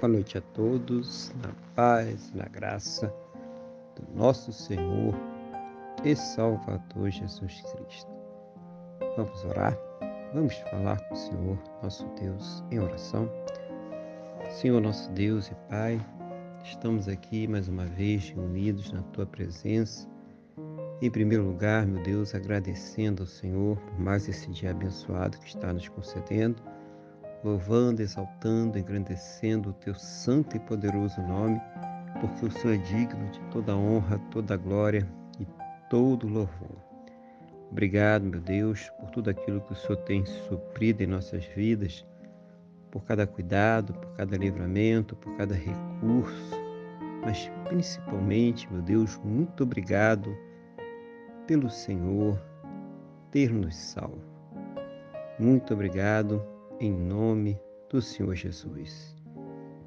Boa noite a todos, na paz, na graça do nosso Senhor e Salvador Jesus Cristo. Vamos orar, vamos falar com o Senhor, nosso Deus, em oração. Senhor, nosso Deus e Pai, estamos aqui mais uma vez reunidos na Tua presença. Em primeiro lugar, meu Deus, agradecendo ao Senhor por mais esse dia abençoado que está nos concedendo louvando, exaltando, engrandecendo o teu santo e poderoso nome, porque o Senhor é digno de toda honra, toda glória e todo louvor. Obrigado, meu Deus, por tudo aquilo que o Senhor tem suprido em nossas vidas, por cada cuidado, por cada livramento, por cada recurso, mas principalmente, meu Deus, muito obrigado pelo Senhor ter nos salvo. Muito obrigado em nome do Senhor Jesus.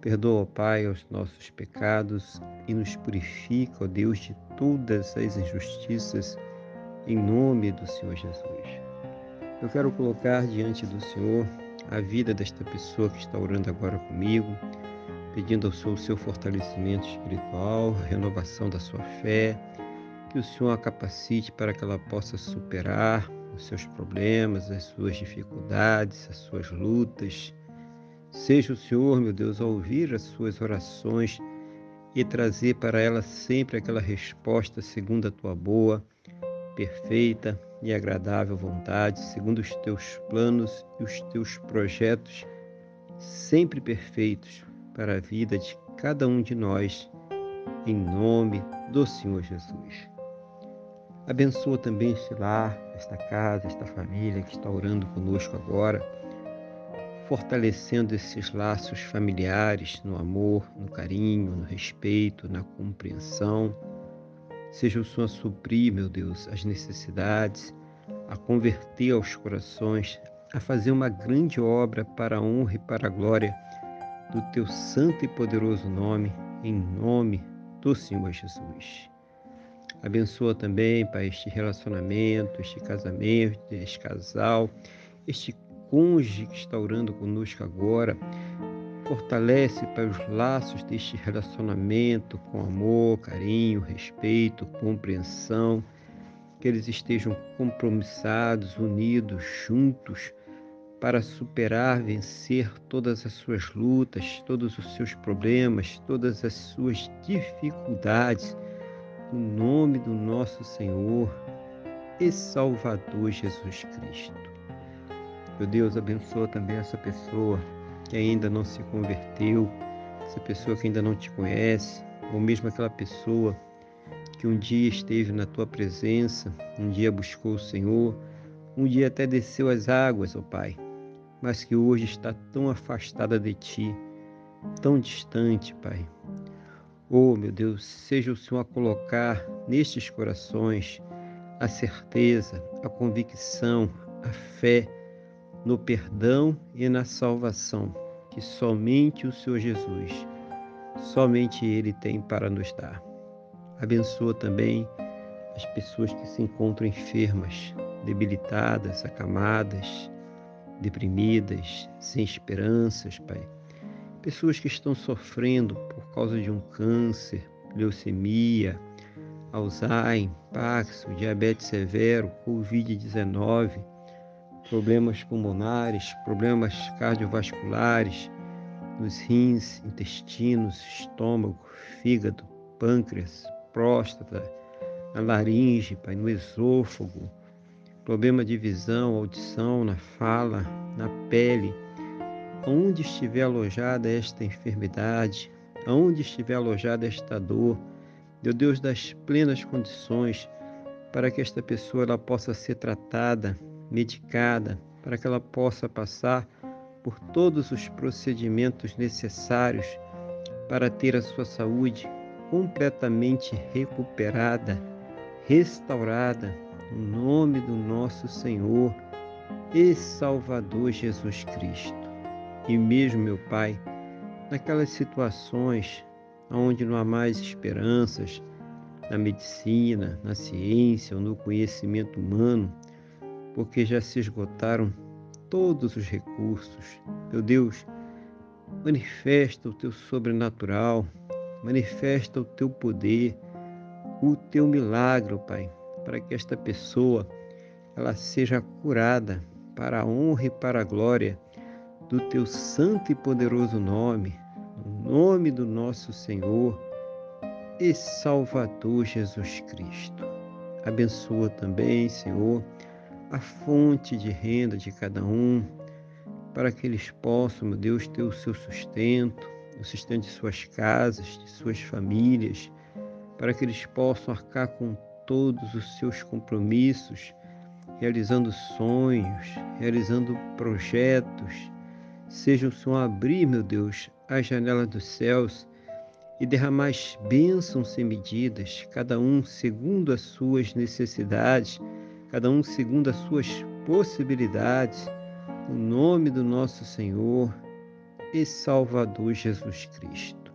Perdoa, Pai, os nossos pecados e nos purifica, ó Deus, de todas as injustiças, em nome do Senhor Jesus. Eu quero colocar diante do Senhor a vida desta pessoa que está orando agora comigo, pedindo ao Senhor o seu fortalecimento espiritual, renovação da sua fé, que o Senhor a capacite para que ela possa superar os seus problemas, as suas dificuldades, as suas lutas. Seja o Senhor, meu Deus, a ouvir as suas orações e trazer para ela sempre aquela resposta segundo a tua boa, perfeita e agradável vontade, segundo os teus planos e os teus projetos, sempre perfeitos para a vida de cada um de nós, em nome do Senhor Jesus. Abençoa também este lar, esta casa, esta família que está orando conosco agora, fortalecendo esses laços familiares no amor, no carinho, no respeito, na compreensão. Seja o Senhor a suprir, meu Deus, as necessidades, a converter aos corações, a fazer uma grande obra para a honra e para a glória do teu santo e poderoso nome, em nome do Senhor Jesus. Abençoa também, Pai, este relacionamento, este casamento, este casal, este cônjuge que está orando conosco agora. Fortalece, Pai, os laços deste relacionamento com amor, carinho, respeito, compreensão. Que eles estejam compromissados, unidos, juntos, para superar, vencer todas as suas lutas, todos os seus problemas, todas as suas dificuldades no nome do nosso Senhor e Salvador Jesus Cristo. Meu Deus, abençoa também essa pessoa que ainda não se converteu, essa pessoa que ainda não te conhece, ou mesmo aquela pessoa que um dia esteve na tua presença, um dia buscou o Senhor, um dia até desceu as águas, ó Pai, mas que hoje está tão afastada de ti, tão distante, Pai. Oh, meu Deus, seja o Senhor a colocar nestes corações a certeza, a convicção, a fé no perdão e na salvação que somente o Senhor Jesus, somente Ele tem para nos dar. Abençoa também as pessoas que se encontram enfermas, debilitadas, acamadas, deprimidas, sem esperanças, Pai pessoas que estão sofrendo por causa de um câncer, leucemia, Alzheimer, Parkinson, diabetes severo, Covid-19, problemas pulmonares, problemas cardiovasculares, nos rins, intestinos, estômago, fígado, pâncreas, próstata, na laringe, pai, no esôfago, problema de visão, audição, na fala, na pele, Onde estiver alojada esta enfermidade, aonde estiver alojada esta dor, meu Deus, das plenas condições para que esta pessoa ela possa ser tratada, medicada, para que ela possa passar por todos os procedimentos necessários para ter a sua saúde completamente recuperada, restaurada, no nome do nosso Senhor e Salvador Jesus Cristo. E mesmo, meu Pai, naquelas situações onde não há mais esperanças na medicina, na ciência ou no conhecimento humano, porque já se esgotaram todos os recursos. Meu Deus, manifesta o teu sobrenatural, manifesta o teu poder, o teu milagre, Pai, para que esta pessoa ela seja curada para a honra e para a glória do teu santo e poderoso nome, no nome do nosso Senhor e Salvador Jesus Cristo. Abençoa também, Senhor, a fonte de renda de cada um, para que eles possam, meu Deus, ter o seu sustento, o sustento de suas casas, de suas famílias, para que eles possam arcar com todos os seus compromissos, realizando sonhos, realizando projetos. Seja o Senhor abrir, meu Deus, as janelas dos céus e derramar bênçãos sem medidas, cada um segundo as suas necessidades, cada um segundo as suas possibilidades, no nome do nosso Senhor e Salvador Jesus Cristo.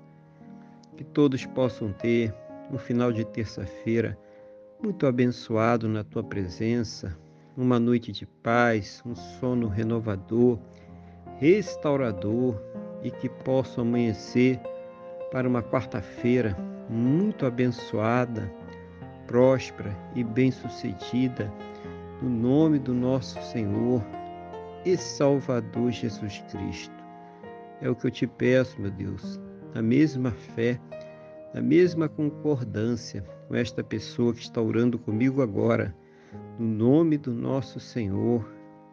Que todos possam ter um final de terça-feira muito abençoado na tua presença, uma noite de paz, um sono renovador, restaurador e que possam amanhecer para uma quarta-feira muito abençoada, próspera e bem-sucedida, no nome do nosso Senhor e Salvador Jesus Cristo. É o que eu te peço, meu Deus, na mesma fé, na mesma concordância com esta pessoa que está orando comigo agora, no nome do nosso Senhor